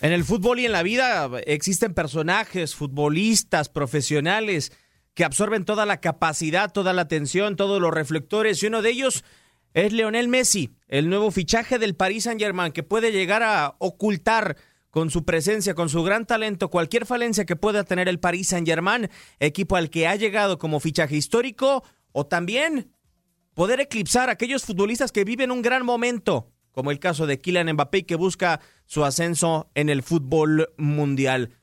En el fútbol y en la vida existen personajes, futbolistas, profesionales que absorben toda la capacidad, toda la atención, todos los reflectores y uno de ellos es Leonel Messi, el nuevo fichaje del Paris Saint-Germain que puede llegar a ocultar con su presencia, con su gran talento, cualquier falencia que pueda tener el Paris Saint-Germain, equipo al que ha llegado como fichaje histórico, o también poder eclipsar a aquellos futbolistas que viven un gran momento, como el caso de Kylian Mbappé que busca su ascenso en el fútbol mundial.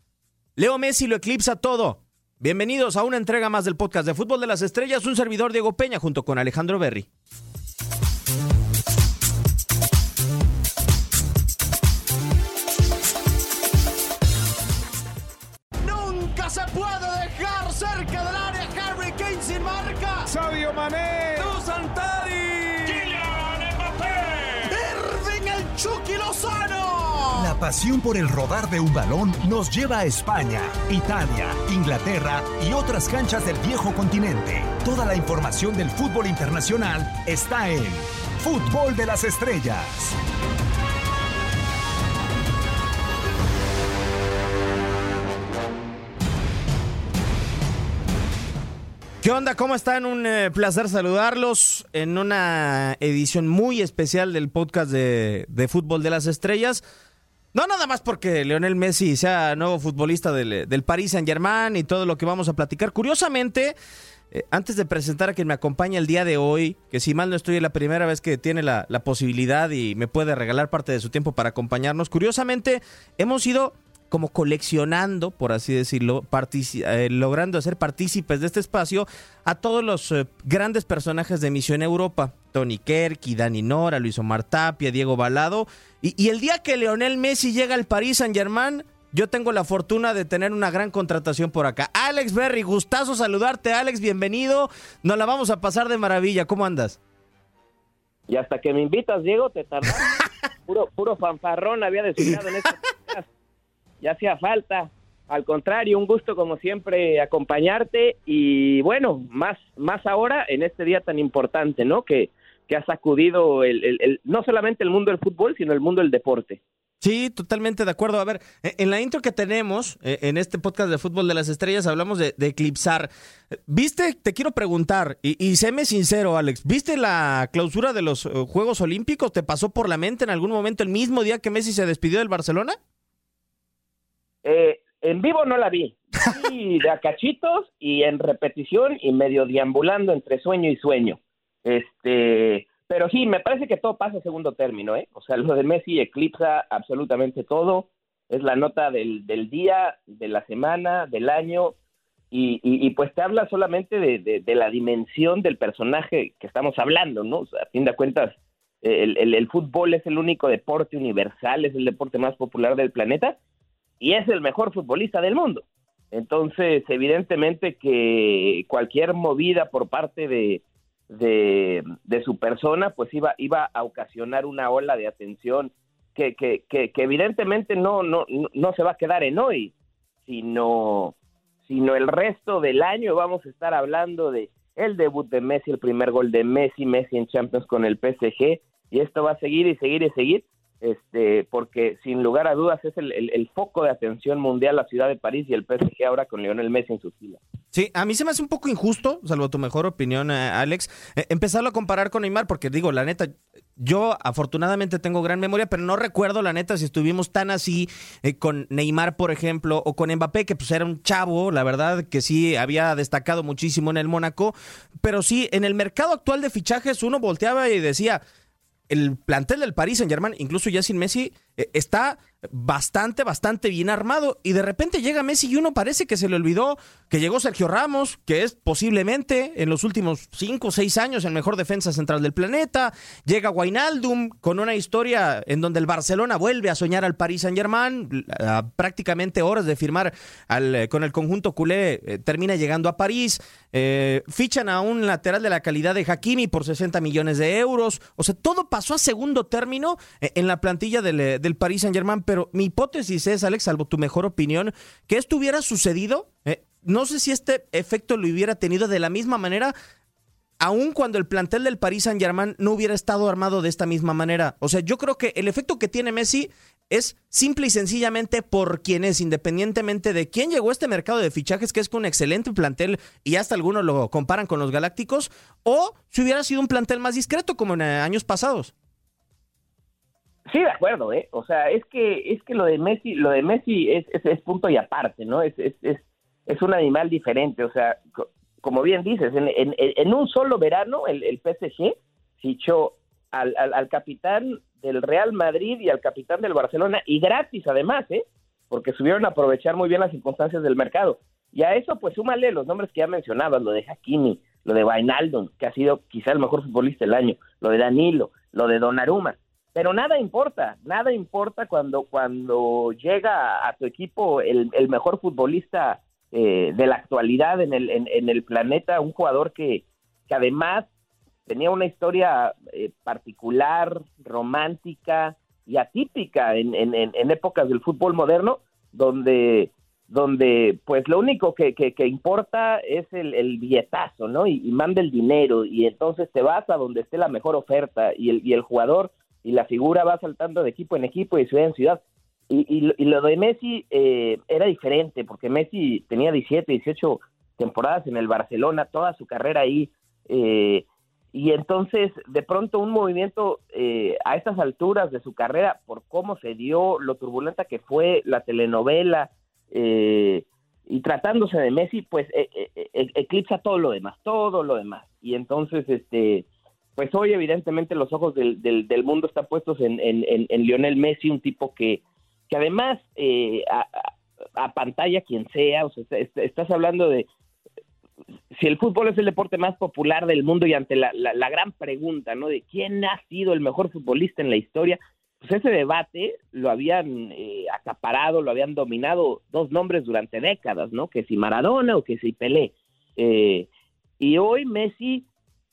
Leo Messi lo eclipsa todo. Bienvenidos a una entrega más del podcast de Fútbol de las Estrellas, un servidor Diego Peña junto con Alejandro Berry. Nunca se puede dejar cerca del área Harry Kane sin marca. Sabio Mané. La pasión por el rodar de un balón nos lleva a España, Italia, Inglaterra y otras canchas del viejo continente. Toda la información del fútbol internacional está en Fútbol de las Estrellas. ¿Qué onda? ¿Cómo están? Un eh, placer saludarlos en una edición muy especial del podcast de, de, Fútbol de las Estrellas. No nada más porque Leonel Messi sea nuevo futbolista del, del Paris Saint Germain y todo lo que vamos a platicar. Curiosamente, eh, antes de presentar a quien me acompaña el día de hoy, que si mal no estoy es la primera vez que tiene la, la posibilidad y me puede regalar parte de su tiempo para acompañarnos, curiosamente hemos ido como coleccionando, por así decirlo, eh, logrando hacer partícipes de este espacio a todos los eh, grandes personajes de Misión Europa. Tony Kerky, Dani Nora, Luis Omar Tapia, Diego Balado. Y, y el día que Leonel Messi llega al París Saint Germain, yo tengo la fortuna de tener una gran contratación por acá. Alex Berry, gustazo saludarte, Alex, bienvenido. Nos la vamos a pasar de maravilla. ¿Cómo andas? Y hasta que me invitas, Diego, te tardas. puro, puro fanfarrón había designado en este ya hacía falta. Al contrario, un gusto como siempre acompañarte y bueno, más, más ahora en este día tan importante, ¿no? Que, que ha sacudido el, no solamente el mundo del fútbol, sino el mundo del deporte. Sí, totalmente de acuerdo. A ver, e, en la intro que tenemos eh, en este podcast de Fútbol de las Estrellas hablamos de, de eclipsar. ¿Viste? Te quiero preguntar, y, y, séme sincero, Alex, ¿viste la clausura de los eh, Juegos Olímpicos? ¿Te pasó por la mente en algún momento el mismo día que Messi se despidió del Barcelona? Eh, en vivo no la vi. Sí, de a cachitos y en repetición y medio deambulando entre sueño y sueño. Este, pero sí, me parece que todo pasa a segundo término, ¿eh? O sea, lo de Messi eclipsa absolutamente todo. Es la nota del, del día, de la semana, del año. Y, y, y pues te habla solamente de, de, de, la dimensión del personaje que estamos hablando, ¿no? A fin de cuentas, el, el, el fútbol es el único deporte universal, es el deporte más popular del planeta y es el mejor futbolista del mundo. Entonces, evidentemente que cualquier movida por parte de, de, su persona, pues iba, iba a ocasionar una ola de atención que, que, que, que evidentemente no, no, no se va a quedar en hoy, sino, sino el resto del año vamos a estar hablando de el debut de Messi, el primer gol de Messi, Messi en Champions con el PSG, y esto va a seguir y seguir y seguir este, porque sin lugar a dudas es el, el, foco de atención mundial la ciudad de París y el PSG ahora con Lionel Messi en su fila. Sí, a mí se me hace un poco injusto, salvo tu mejor opinión, eh, Alex, eh, empezarlo a comparar con Neymar, porque digo, la neta, yo afortunadamente tengo gran memoria, pero no recuerdo la neta si estuvimos tan así eh, con Neymar, por ejemplo, o con Mbappé, que pues era un chavo, la verdad que sí había destacado muchísimo en el Mónaco, pero sí, en el mercado actual de fichajes uno volteaba y decía, el plantel del Paris Saint Germain, incluso ya sin Messi, eh, está bastante, bastante bien armado. Y de repente llega Messi y uno parece que se le olvidó que llegó Sergio Ramos, que es posiblemente en los últimos cinco o seis años el mejor defensa central del planeta. Llega Wijnaldum con una historia en donde el Barcelona vuelve a soñar al Paris Saint Germain. A prácticamente horas de firmar al, con el conjunto culé, eh, termina llegando a París. Eh, fichan a un lateral de la calidad de Hakimi por 60 millones de euros. O sea, todo pasó a segundo término eh, en la plantilla del, del Paris Saint Germain pero mi hipótesis es, Alex, salvo tu mejor opinión, que esto hubiera sucedido. Eh, no sé si este efecto lo hubiera tenido de la misma manera, aun cuando el plantel del Paris Saint Germain no hubiera estado armado de esta misma manera. O sea, yo creo que el efecto que tiene Messi es simple y sencillamente por quien es, independientemente de quién llegó a este mercado de fichajes, que es con un excelente plantel y hasta algunos lo comparan con los Galácticos, o si hubiera sido un plantel más discreto como en años pasados. Sí, de acuerdo, ¿eh? O sea, es que es que lo de Messi, lo de Messi es, es, punto y aparte, ¿no? Es, es, es, es un animal diferente, o sea, como bien dices, en, en, en un solo verano el, el PSG fichó al, al, al, capitán del Real Madrid y al capitán del Barcelona, y gratis además, ¿eh? Porque subieron a aprovechar muy bien las circunstancias del mercado. Y a eso, pues súmale los nombres que ya mencionabas, lo de Hakimi, lo de Vainaldon, que ha sido quizá el mejor futbolista del año, lo de Danilo, lo de Donnarumma. Pero nada importa, nada importa cuando, cuando llega a tu equipo el, el mejor futbolista eh, de la actualidad en el, en, el planeta, un jugador que, que además tenía una historia eh, particular, romántica y atípica en, en, épocas del fútbol moderno, donde, donde pues lo único que, que, que importa es el, el billetazo, ¿no? Y, y, manda el dinero y entonces te vas a donde esté la mejor oferta y el, y el jugador y la figura va saltando de equipo en equipo y de ciudad en ciudad. Y, y, lo de Messi eh, era diferente, porque Messi tenía 17, 18 temporadas en el Barcelona, toda su carrera ahí, eh, y entonces de pronto un movimiento eh, a estas alturas de su carrera por cómo se dio lo turbulenta que fue la telenovela y tratándose de Messi pues e, e, e, eclipsa todo lo demás todo lo demás y entonces este pues hoy evidentemente los ojos del, del, mundo están puestos en, en, en, Lionel Messi un tipo que que además eh, a, a, pantalla quien sea o sea estás hablando de si el fútbol es el deporte más popular del mundo y ante la, la, gran pregunta, ¿no? De quién ha sido el mejor futbolista en la historia, pues ese debate lo habían eh, acaparado, lo habían dominado dos nombres durante décadas, ¿no? Que si Maradona o que si Pelé. Eh, y hoy Messi,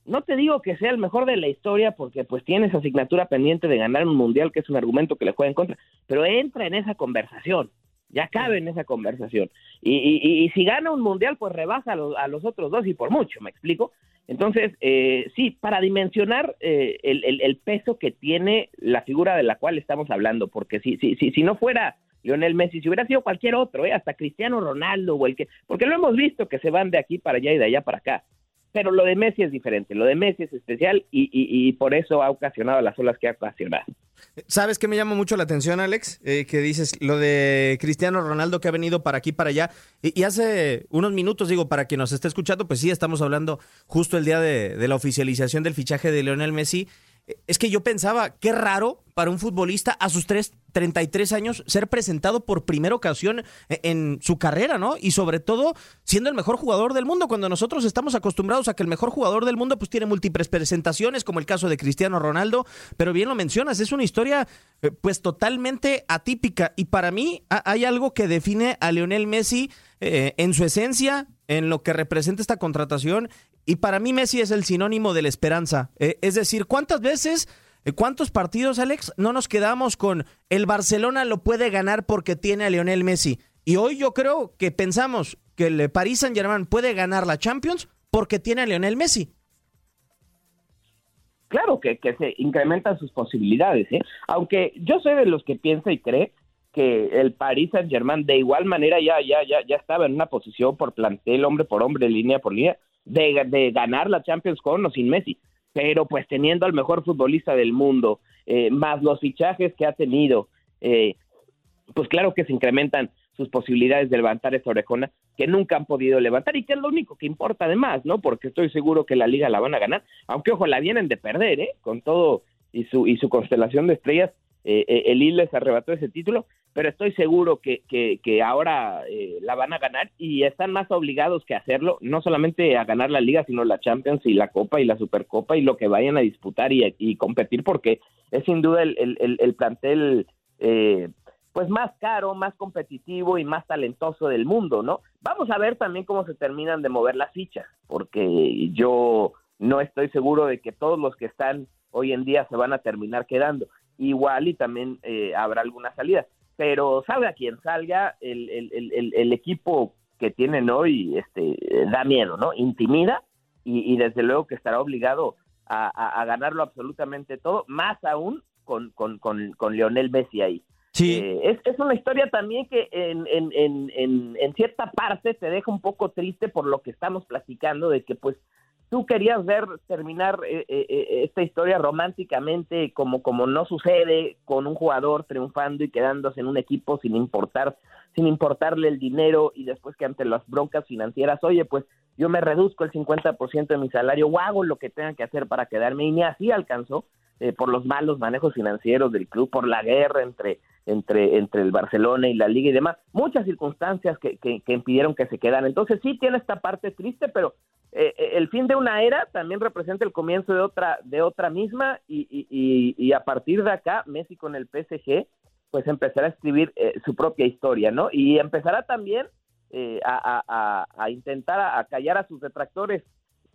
no te digo que sea el mejor de la historia porque pues tiene esa asignatura pendiente de ganar un mundial, que es un argumento que le juega en contra, pero entra en esa conversación, ya cabe en esa conversación. Y, y, y si gana un mundial, pues rebasa a los, otros dos y por mucho, ¿me explico? Entonces, eh, sí, para dimensionar eh, el, el, el, peso que tiene la figura de la cual estamos hablando, porque si, si, si, si no fuera Lionel Messi, si hubiera sido cualquier otro, ¿eh? hasta Cristiano Ronaldo o el que, porque lo hemos visto que se van de aquí para allá y de allá para acá pero lo de Messi es diferente, lo de Messi es especial y, y, y, por eso ha ocasionado las olas que ha ocasionado. ¿Sabes qué me llama mucho la atención, Alex? Eh, que dices lo de Cristiano Ronaldo que ha venido para aquí, para allá. Y, y, hace unos minutos, digo, para quien nos esté escuchando, pues sí, estamos hablando justo el día de, de la oficialización del fichaje de Lionel Messi es que yo pensaba, qué raro para un futbolista a sus tres, 33 años ser presentado por primera ocasión e, en su carrera, ¿no? Y sobre todo siendo el mejor jugador del mundo, cuando nosotros estamos acostumbrados a que el mejor jugador del mundo pues tiene múltiples presentaciones, como el caso de Cristiano Ronaldo, pero bien lo mencionas, es una historia eh, pues totalmente atípica y para mí hay algo que define a Lionel Messi eh, en su esencia, en lo que representa esta contratación y para mí Messi es el sinónimo de la esperanza. Eh, es decir, ¿cuántas veces, cuántos partidos, Alex, no nos quedamos con el Barcelona lo puede ganar porque tiene a Lionel Messi? Y hoy yo creo que pensamos que el Paris Saint Germain puede ganar la Champions porque tiene a Lionel Messi. Claro que, que se incrementan sus posibilidades, ¿eh? aunque yo soy de los que piensa y cree que el Paris Saint Germain de igual manera ya, ya, ya, ya estaba en una posición por plantel, hombre por hombre, línea por línea, de, de ganar la Champions con o sin Messi, pero pues teniendo al mejor futbolista del mundo, eh, más los fichajes que ha tenido, eh, pues claro que se incrementan sus posibilidades de levantar esta orejona que nunca han podido levantar y que es lo único que importa además, ¿no? Porque estoy seguro que la liga la van a ganar, aunque ojo, la vienen de perder, ¿eh? Con todo y su, y su constelación de estrellas, eh, eh, el Lille les arrebató ese título, pero estoy seguro que, que, que ahora eh, la van a ganar y están más obligados que hacerlo, no solamente a ganar la liga, sino la Champions y la Copa y la Supercopa y lo que vayan a disputar y, y competir, porque es sin duda el, el, el plantel eh, pues más caro, más competitivo y más talentoso del mundo, ¿no? Vamos a ver también cómo se terminan de mover las fichas, porque yo no estoy seguro de que todos los que están hoy en día se van a terminar quedando igual y también eh, habrá alguna salida. Pero salga quien salga, el, el, el, el, equipo que tienen hoy este, da miedo, ¿no? Intimida y, y desde luego que estará obligado a, a, a, ganarlo absolutamente todo, más aún con, con, con, con Lionel Messi ahí. Sí. Eh, es, una historia también que en, en, en, en, cierta parte te deja un poco triste por lo que estamos platicando, de que pues tú querías ver terminar eh, eh, esta historia románticamente como, como no sucede con un jugador triunfando y quedándose en un equipo sin importar, sin importarle el dinero y después que ante las broncas financieras, oye, pues yo me reduzco el 50% de mi salario o hago lo que tenga que hacer para quedarme y ni así alcanzó por los malos manejos financieros del club, por la guerra entre entre, entre el Barcelona y la Liga y demás, muchas circunstancias que, que, impidieron que se quedaran. Entonces sí tiene esta parte triste, pero eh, eh, el fin de una era también representa el comienzo de otra, de otra misma y, y, y, a partir de acá Messi con el PSG pues empezará a escribir eh, su propia historia, ¿no? Y empezará también a, a, a, intentar a, callar a sus detractores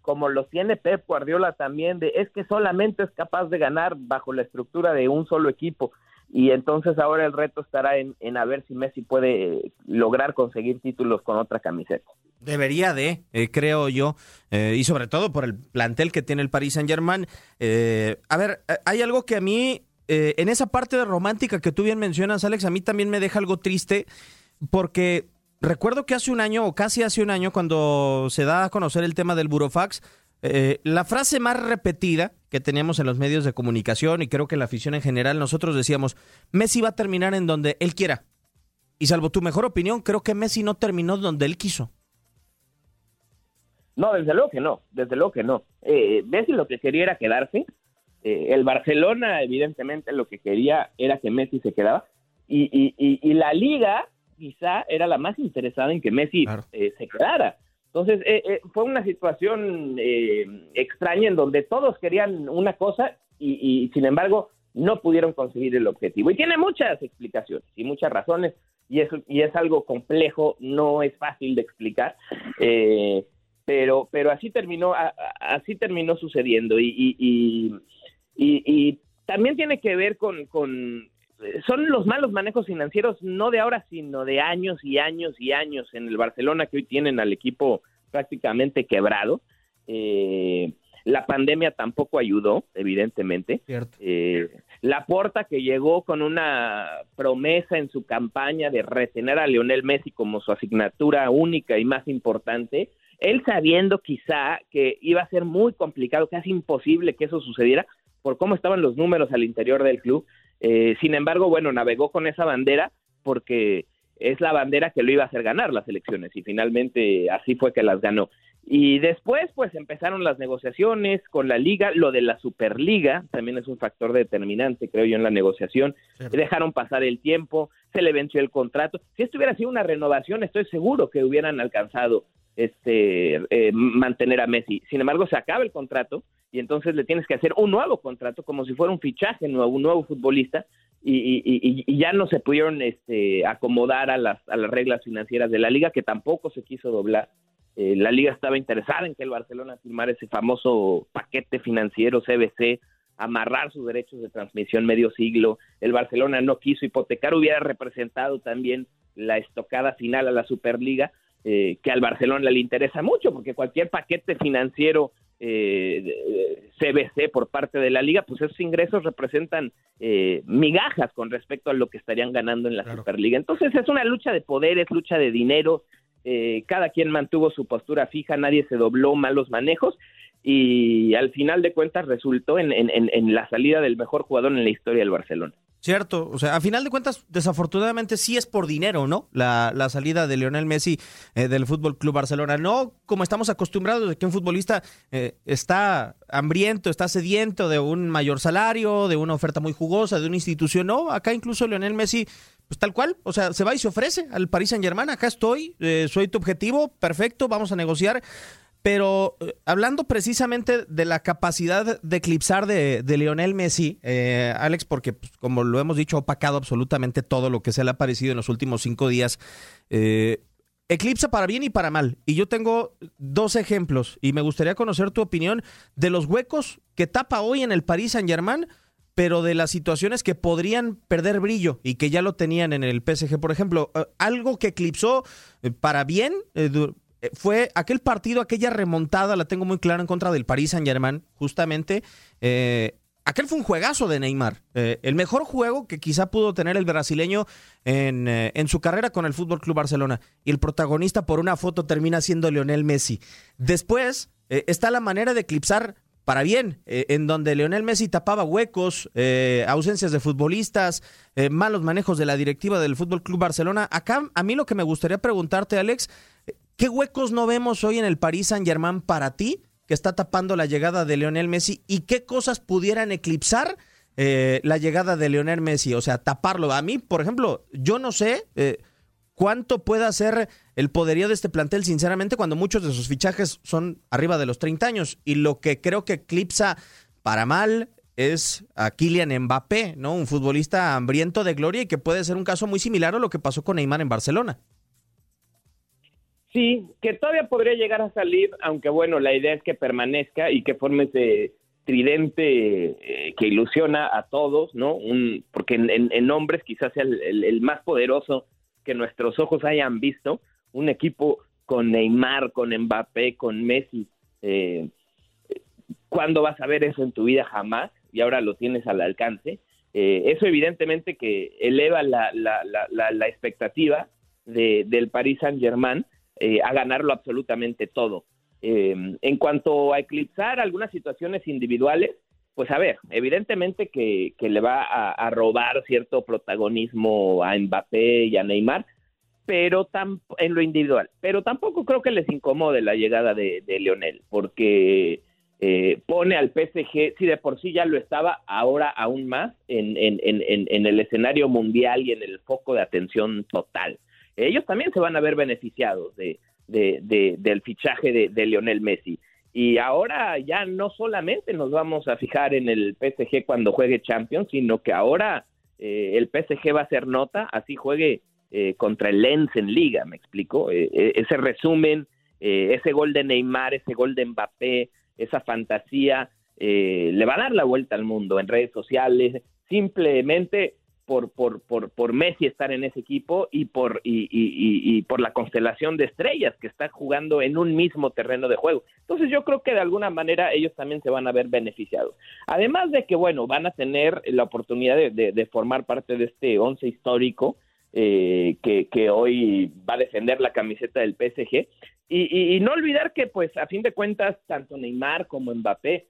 como los tiene Pep Guardiola también, de es que solamente es capaz de ganar bajo la estructura de un solo equipo y entonces ahora el reto estará en, en a ver si Messi puede lograr conseguir títulos con otra camiseta. Debería de, eh, creo yo, eh, y sobre todo por el plantel que tiene el Paris Saint Germain. Eh, a ver, hay algo que a mí, en esa parte de romántica que tú bien mencionas, Alex, a mí también me deja algo triste, porque recuerdo que hace un año, o casi hace un año, cuando se da a conocer el tema del Burofax, eh, la frase más repetida que teníamos en los medios de comunicación y creo que la afición en general, nosotros decíamos, Messi va a terminar en donde él quiera. Y salvo tu mejor opinión, creo que Messi no terminó donde él quiso. No, desde luego que no, desde luego que no. Eh, Messi lo que quería era quedarse. Eh, el Barcelona, evidentemente, lo que quería era que Messi se quedaba. Y, y, la liga quizá era la más interesada en que Messi se quedara entonces, eh, eh, fue una situación eh, extraña en donde todos querían una cosa y, sin embargo, no pudieron conseguir el objetivo. Y tiene muchas explicaciones y muchas razones, y es, y es algo complejo, no es fácil de explicar, pero, pero así terminó, así terminó sucediendo. Y, y, y, también tiene que ver con, con son los malos manejos financieros, no de ahora, sino de años y años y años en el Barcelona que hoy tienen al equipo prácticamente quebrado. Eh, la pandemia tampoco ayudó, evidentemente. Eh, la Porta que llegó con una promesa en su campaña de retener a Lionel Messi como su asignatura única y más importante, él sabiendo quizá que iba a ser muy complicado, casi imposible que eso sucediera por cómo estaban los números al interior del club, eh, sin embargo, bueno, navegó con esa bandera porque es la bandera que lo iba a hacer ganar las elecciones y finalmente así fue que las ganó. Y después, pues empezaron las negociaciones con la liga, lo de la Superliga también es un factor determinante, creo yo, en la negociación. Dejaron pasar el tiempo, se le venció el contrato. Si esto hubiera sido una renovación, estoy seguro que hubieran alcanzado este eh, mantener a Messi. Sin embargo, se acaba el contrato y entonces le tienes que hacer un nuevo contrato como si fuera un fichaje nuevo, un nuevo futbolista y, ya no se pudieron este, acomodar a las, a las reglas financieras de la liga que tampoco se quiso doblar. Eh, la liga estaba interesada en que el Barcelona firmara ese famoso paquete financiero CBC, amarrar sus derechos de transmisión medio siglo. El Barcelona no quiso hipotecar, hubiera representado también la estocada final a la Superliga, eh, que al Barcelona le interesa mucho, porque cualquier paquete financiero eh, CBC por parte de la liga, pues esos ingresos representan eh, migajas con respecto a lo que estarían ganando en la Superliga. Entonces es una lucha de poderes, lucha de dinero, eh, cada quien mantuvo su postura fija, nadie se dobló malos manejos y al final de cuentas resultó en, en la salida del mejor jugador en la historia del Barcelona. Cierto, o sea, a final de cuentas, desafortunadamente sí es por dinero, ¿no? La, la salida de Lionel Messi eh, del Fútbol Club Barcelona. No como estamos acostumbrados de que un futbolista eh, está hambriento, está sediento de un mayor salario, de una oferta muy jugosa, de una institución. No, acá incluso Lionel Messi, pues tal cual, o sea, se va y se ofrece al Paris Saint Germain. Acá estoy, eh, soy tu objetivo, perfecto, vamos a negociar. Pero eh, hablando precisamente de la capacidad de eclipsar de, Lionel Messi, eh, Alex, porque pues, como lo hemos dicho, ha opacado absolutamente todo lo que se le ha parecido en los últimos cinco días. Eh, eclipsa para bien y para mal. Y yo tengo dos ejemplos y me gustaría conocer tu opinión de los huecos que tapa hoy en el Paris Saint Germain, pero de las situaciones que podrían perder brillo y que ya lo tenían en el PSG. Por ejemplo, algo que eclipsó para bien eh, fue aquel partido, aquella remontada, la tengo muy clara en contra del Paris Saint Germain, justamente. Eh, aquel fue un juegazo de Neymar. Eh, el mejor juego que quizá pudo tener el brasileño en, eh, en su carrera con el Fútbol Club Barcelona. Y el protagonista por una foto termina siendo Lionel Messi. Después eh, está la manera de eclipsar para bien, en donde Lionel Messi tapaba huecos, ausencias de futbolistas, malos manejos de la directiva del Fútbol Club Barcelona. Acá, a mí lo que me gustaría preguntarte, Alex, ¿qué huecos no vemos hoy en el Paris Saint-Germain para ti? que está tapando la llegada de Lionel Messi y qué cosas pudieran eclipsar eh, la llegada de Lionel Messi, o sea, taparlo. A mí, por ejemplo, yo no sé eh, cuánto pueda ser el poderío de este plantel, sinceramente, cuando muchos de sus fichajes son arriba de los 30 años. Y lo que creo que eclipsa para mal es a Kylian Mbappé, ¿no? Un futbolista hambriento de gloria y que puede ser un caso muy similar a lo que pasó con Neymar en Barcelona. Sí, que todavía podría llegar a salir, aunque bueno, la idea es que permanezca y que forme ese tridente eh, que ilusiona a todos, ¿no? Un, porque en, hombres quizás sea el, más poderoso que nuestros ojos hayan visto, un equipo con Neymar, con Mbappé, con Messi. Eh, ¿Cuándo vas a ver eso en tu vida? Jamás, y ahora lo tienes al alcance. Eh, eso evidentemente que eleva la, la, la, la expectativa de, del Paris Saint Germain, eh, a ganarlo absolutamente todo. Eh, en cuanto a eclipsar algunas situaciones individuales, pues a ver, evidentemente que, le va a, robar cierto protagonismo a Mbappé y a Neymar, pero en lo individual. Pero tampoco creo que les incomode la llegada de, de Lionel, porque eh, pone al PSG, si de por sí ya lo estaba, ahora aún más en, en, en, en el escenario mundial y en el foco de atención total ellos también se van a ver beneficiados de, del fichaje de, Lionel Messi. Y ahora ya no solamente nos vamos a fijar en el PSG cuando juegue Champions, sino que ahora eh, el PSG va a hacer nota, así juegue eh, contra el Lens en liga, me explico. Eh, ese resumen, ese gol de Neymar, ese gol de Mbappé, esa fantasía, le va a dar la vuelta al mundo en redes sociales. Simplemente por, por, por, por Messi estar en ese equipo y por, y, y, por la constelación de estrellas que está jugando en un mismo terreno de juego. Entonces yo creo que de alguna manera ellos también se van a ver beneficiados. Además de que, bueno, van a tener la oportunidad de, formar parte de este once histórico eh, que, que, hoy va a defender la camiseta del PSG. Y, y no olvidar que, pues, a fin de cuentas, tanto Neymar como Mbappé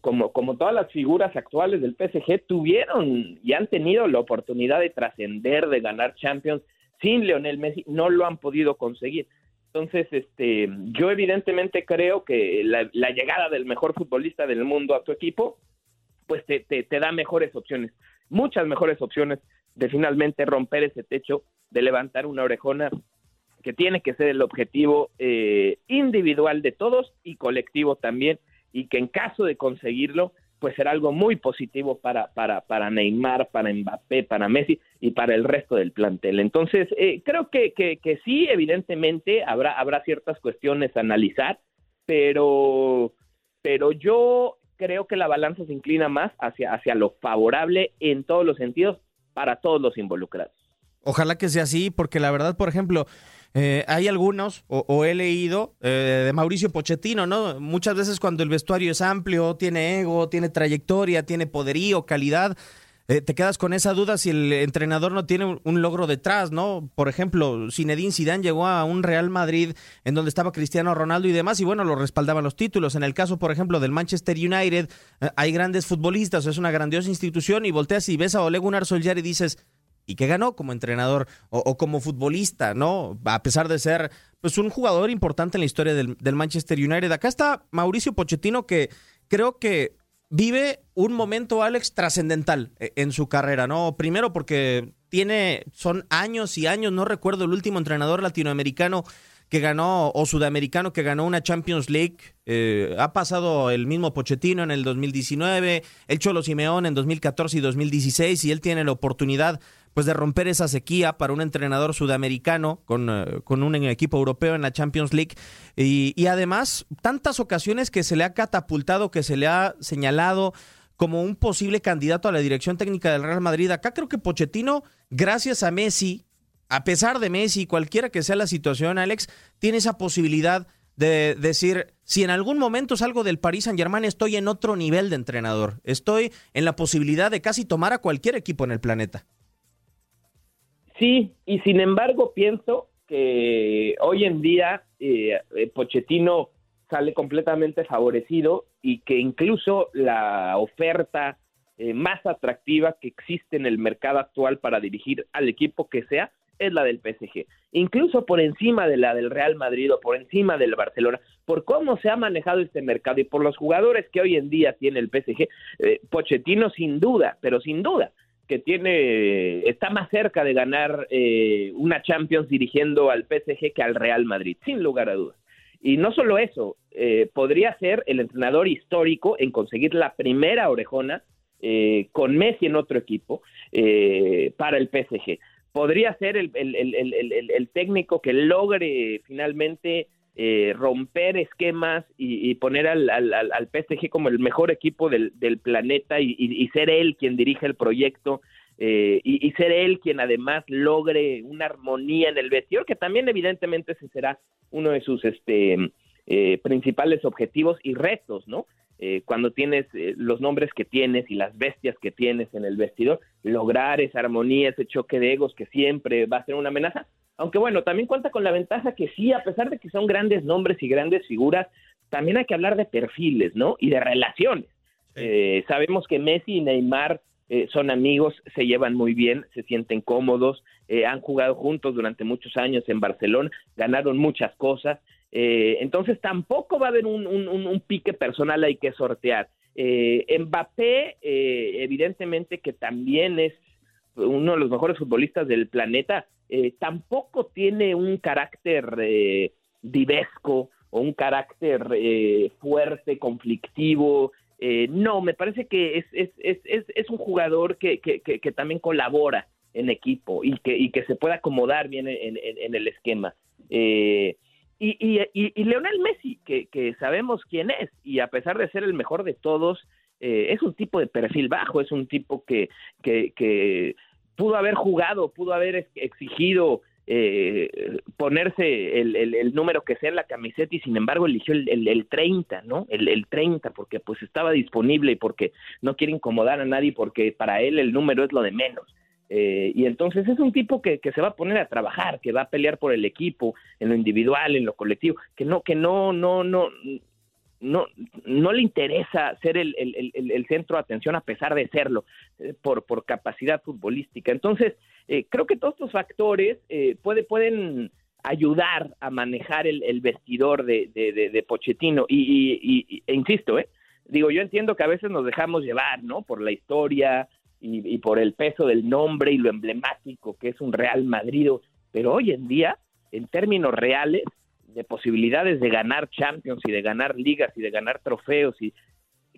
como, como, todas las figuras actuales del PSG, tuvieron y han tenido la oportunidad de trascender, de ganar Champions sin Lionel Messi, no lo han podido conseguir. Entonces, este, yo evidentemente creo que la, llegada del mejor futbolista del mundo a tu equipo, pues te, te, da mejores opciones, muchas mejores opciones de finalmente romper ese techo, de levantar una orejona que tiene que ser el objetivo eh, individual de todos y colectivo también y que en caso de conseguirlo, pues será algo muy positivo para, para, para Neymar, para Mbappé, para Messi y para el resto del plantel. Entonces, eh, creo que, que, que, sí, evidentemente habrá, habrá ciertas cuestiones a analizar, pero, pero yo creo que la balanza se inclina más hacia, hacia lo favorable en todos los sentidos para todos los involucrados. Ojalá que sea así, porque la verdad, por ejemplo, eh, hay algunos, o, he leído, eh, de Mauricio Pochettino, ¿no? Muchas veces cuando el vestuario es amplio, tiene ego, tiene trayectoria, tiene poderío, calidad, eh, te quedas con esa duda si el entrenador no tiene un, logro detrás, ¿no? Por ejemplo, Zinedine Zidane llegó a un Real Madrid en donde estaba Cristiano Ronaldo y demás, y bueno, lo respaldaban los títulos. En el caso, por ejemplo, del Manchester United, hay grandes futbolistas, es una grandiosa institución, y volteas y ves a Ole Gunnar Solskjaer y dices y que ganó como entrenador o, como futbolista, ¿no? A pesar de ser pues un jugador importante en la historia del, Manchester United. Acá está Mauricio Pochettino que creo que vive un momento, Alex, trascendental eh, en su carrera, ¿no? Primero porque tiene, son años y años, no recuerdo el último entrenador latinoamericano que ganó, o sudamericano que ganó una Champions League. Eh, ha pasado el mismo Pochettino en el 2019, el Cholo Simeón en 2014 y 2016, y él tiene la oportunidad pues de romper esa sequía para un entrenador sudamericano con, eh, con un equipo europeo en la Champions League y, y, además tantas ocasiones que se le ha catapultado, que se le ha señalado como un posible candidato a la dirección técnica del Real Madrid. Acá creo que Pochettino, gracias a Messi, a pesar de Messi, cualquiera que sea la situación, Alex, tiene esa posibilidad de decir, si en algún momento salgo del Paris Saint Germain, estoy en otro nivel de entrenador. Estoy en la posibilidad de casi tomar a cualquier equipo en el planeta. Sí, y sin embargo pienso que hoy en día eh, eh, Pochettino sale completamente favorecido y que incluso la oferta eh, más atractiva que existe en el mercado actual para dirigir al equipo que sea es la del PSG, incluso por encima de la del Real Madrid o por encima del Barcelona, por cómo se ha manejado este mercado y por los jugadores que hoy en día tiene el PSG, eh, Pochettino sin duda, pero sin duda que tiene está más cerca de ganar eh, una Champions dirigiendo al PSG que al Real Madrid, sin lugar a dudas. Y no solo eso, eh, podría ser el entrenador histórico en conseguir la primera orejona eh, con Messi en otro equipo eh, para el PSG. Podría ser el, técnico que logre finalmente eh, romper esquemas y, poner al, al, PSG como el mejor equipo del, planeta y, ser él quien dirige el proyecto y, ser él quien además logre una armonía en el vestidor, que también evidentemente ese será uno de sus este, principales objetivos y retos, ¿no? Eh, cuando tienes eh, los nombres que tienes y las bestias que tienes en el vestidor, lograr esa armonía, ese choque de egos que siempre va a ser una amenaza. Aunque bueno, también cuenta con la ventaja que sí, a pesar de que son grandes nombres y grandes figuras, también hay que hablar de perfiles, ¿no? Y de relaciones. Eh, sabemos que Messi y Neymar son amigos, se llevan muy bien, se sienten cómodos, han jugado juntos durante muchos años en Barcelona, ganaron muchas cosas eh, entonces tampoco va a haber un, pique personal hay que sortear. Eh, Mbappé, eh, evidentemente que también es uno de los mejores futbolistas del planeta, eh, tampoco tiene un carácter divesco o un carácter fuerte, conflictivo. no, me parece que es, es, es, es un jugador que, que, que, también colabora en equipo y que, y que se puede acomodar bien en, en, el esquema. Eh, y, y, y, Leonel Messi, que, que, sabemos quién es, y a pesar de ser el mejor de todos, eh, es un tipo de perfil bajo, es un tipo que, que, que pudo haber jugado, pudo haber exigido eh, ponerse el, el, número que sea en la camiseta y sin embargo eligió el, el, el 30, ¿no? El, el 30 porque pues estaba disponible y porque no quiere incomodar a nadie porque para él el número es lo de menos. Eh, y entonces es un tipo que, que, se va a poner a trabajar, que va a pelear por el equipo, en lo individual, en lo colectivo, que no, que no, no, no, no, no le interesa ser el, el, el, centro de atención a pesar de serlo, eh, por, por capacidad futbolística. Entonces, eh, creo que todos estos factores puede, pueden ayudar a manejar el, vestidor de, de, de, Pochettino. Y, y, e insisto, digo, yo entiendo que a veces nos dejamos llevar, ¿no? Por la historia, y, por el peso del nombre y lo emblemático que es un Real Madrid, pero hoy en día, en términos reales, de posibilidades de ganar Champions y de ganar ligas y de ganar trofeos y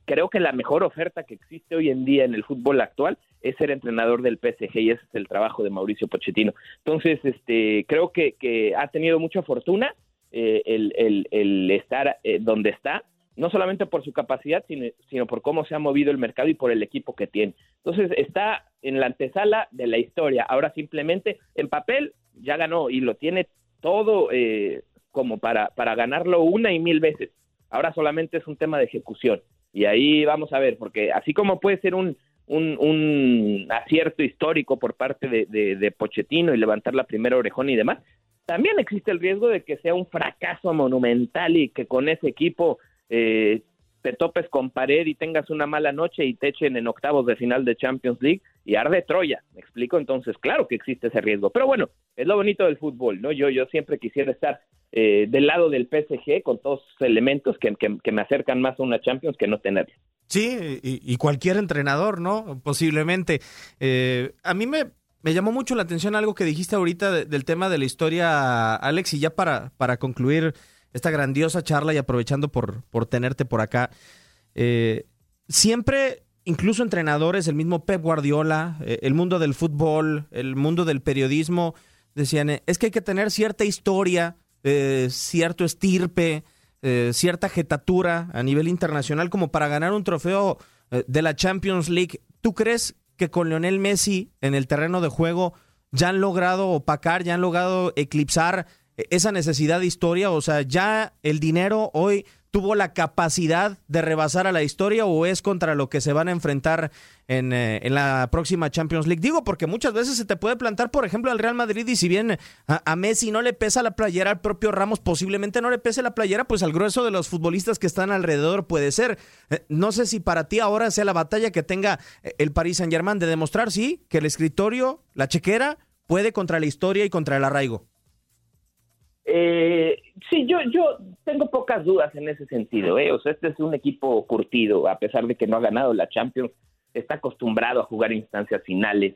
creo que la mejor oferta que existe hoy en día en el fútbol actual es ser entrenador del PSG y ese es el trabajo de Mauricio Pochettino. Entonces, este, creo que, ha tenido mucha fortuna eh, el, estar eh, donde está no solamente por su capacidad, sino, por cómo se ha movido el mercado y por el equipo que tiene. Entonces está en la antesala de la historia. Ahora simplemente en papel ya ganó y lo tiene todo eh, como para, para ganarlo una y mil veces. Ahora solamente es un tema de ejecución. Y ahí vamos a ver, porque así como puede ser un, un, acierto histórico por parte de, de, de Pochettino y levantar la primera orejón y demás, también existe el riesgo de que sea un fracaso monumental y que con ese equipo eh, te topes con pared y tengas una mala noche y te echen en octavos de final de Champions League y arde Troya, me explico, entonces claro que existe ese riesgo, pero bueno, es lo bonito del fútbol, ¿no? Yo, yo siempre quisiera estar eh, del lado del PSG con todos esos elementos que, me acercan más a una Champions que no tenerla. Sí, y, cualquier entrenador, ¿no? Posiblemente. Eh, a mí me, me llamó mucho la atención algo que dijiste ahorita del tema de la historia, Alex, y ya para, para concluir esta grandiosa charla y aprovechando por, por tenerte por acá. Eh, siempre, incluso entrenadores, el mismo Pep Guardiola, eh, el mundo del fútbol, el mundo del periodismo, decían, eh, es que hay que tener cierta historia, cierto estirpe, cierta jetatura a nivel internacional como para ganar un trofeo de la Champions League. ¿Tú crees que con Lionel Messi en el terreno de juego ya han logrado opacar, ya han logrado eclipsar esa necesidad de historia? O sea, ya el dinero hoy tuvo la capacidad de rebasar a la historia o es contra lo que se van a enfrentar en, eh, en, la próxima Champions League? Digo, porque muchas veces se te puede plantar, por ejemplo, al Real Madrid y si bien a, Messi no le pesa la playera, al propio Ramos posiblemente no le pese la playera, pues al grueso de los futbolistas que están alrededor puede ser. Eh, no sé si para ti ahora sea la batalla que tenga eh, el Paris Saint Germain de demostrar, sí, que el escritorio, la chequera, puede contra la historia y contra el arraigo. Eh, sí, yo, yo tengo pocas dudas en ese sentido. ¿eh? O sea, este es un equipo curtido, a pesar de que no ha ganado la Champions, está acostumbrado a jugar instancias finales,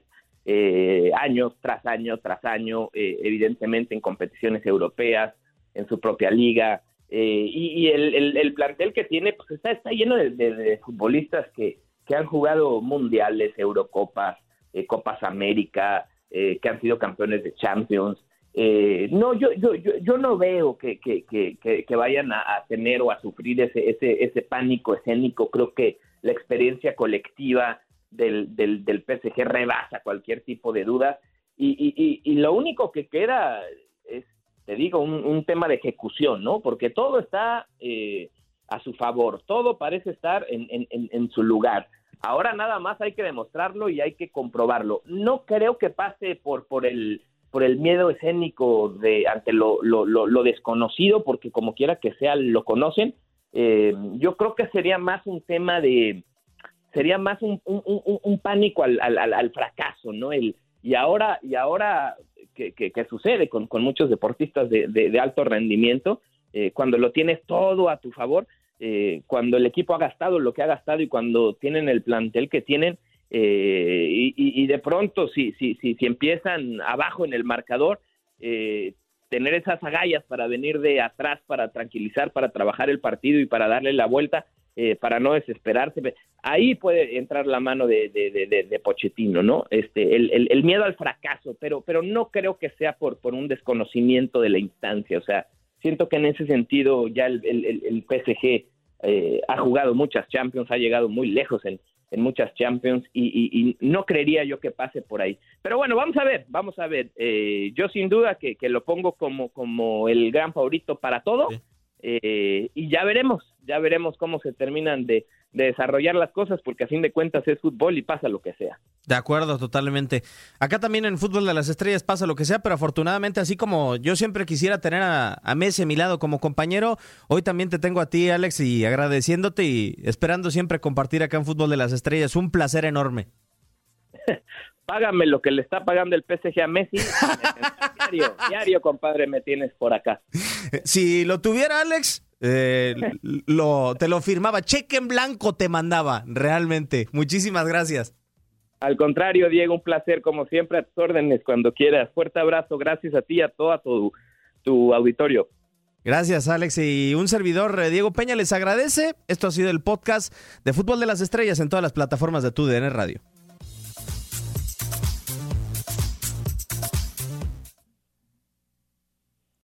eh, años tras año tras año, eh, evidentemente en competiciones europeas, en su propia liga. Eh, y, el, el, plantel que tiene pues está, está lleno de, futbolistas que, que, han jugado mundiales, Eurocopas, Copas América, que han sido campeones de Champions. Eh, no, yo, yo, yo, no veo que, que, que, vayan a, tener o a sufrir ese, ese, ese pánico escénico. Creo que la experiencia colectiva del, del, del PSG rebasa cualquier tipo de duda. Y, y, y, lo único que queda es, te digo, un, tema de ejecución, ¿no? Porque todo está eh, a su favor, todo parece estar en, en, en su lugar. Ahora nada más hay que demostrarlo y hay que comprobarlo. No creo que pase por, por el por el miedo escénico de ante lo, lo, desconocido, porque como quiera que sea lo conocen. Eh, yo creo que sería más un tema de, sería más un, un, pánico al, al, fracaso, ¿no? El, y ahora, y ahora que, que, sucede con, con, muchos deportistas de, de, alto rendimiento, eh, cuando lo tienes todo a tu favor, eh, cuando el equipo ha gastado lo que ha gastado y cuando tienen el plantel que tienen, eh, y, de pronto, si, si, si, si empiezan abajo en el marcador, eh, tener esas agallas para venir de atrás, para tranquilizar, para trabajar el partido y para darle la vuelta, eh, para no desesperarse. Ahí puede entrar la mano de, de, Pochettino, ¿no? Este, el, el, miedo al fracaso, pero, pero no creo que sea por, por un desconocimiento de la instancia. O sea, siento que en ese sentido ya el, el PSG ha jugado muchas Champions, ha llegado muy lejos en, en muchas Champions y, no creería yo que pase por ahí. Pero bueno, vamos a ver, vamos a ver. Eh, yo sin duda que, lo pongo como, como el gran favorito para todo eh, y ya veremos, ya veremos cómo se terminan de, desarrollar las cosas porque a fin de cuentas es fútbol y pasa lo que sea. De acuerdo, totalmente. Acá también en Fútbol de las Estrellas pasa lo que sea, pero afortunadamente así como yo siempre quisiera tener a, a Messi a mi lado como compañero, hoy también te tengo a ti, Alex, y agradeciéndote y esperando siempre compartir acá en Fútbol de las Estrellas. Un placer enorme. Págame lo que le está pagando el PSG a Messi. diario, diario, compadre, me tienes por acá. Si lo tuviera Alex, eh, lo, te lo firmaba, cheque en blanco te mandaba, realmente. Muchísimas gracias. Al contrario, Diego, un placer como siempre a tus órdenes cuando quieras. Fuerte abrazo, gracias a ti y a todo tu, tu auditorio. Gracias, Alex. Y un servidor, eh, Diego Peña, les agradece. Esto ha sido el podcast de Fútbol de las Estrellas en todas las plataformas de TUDN Radio.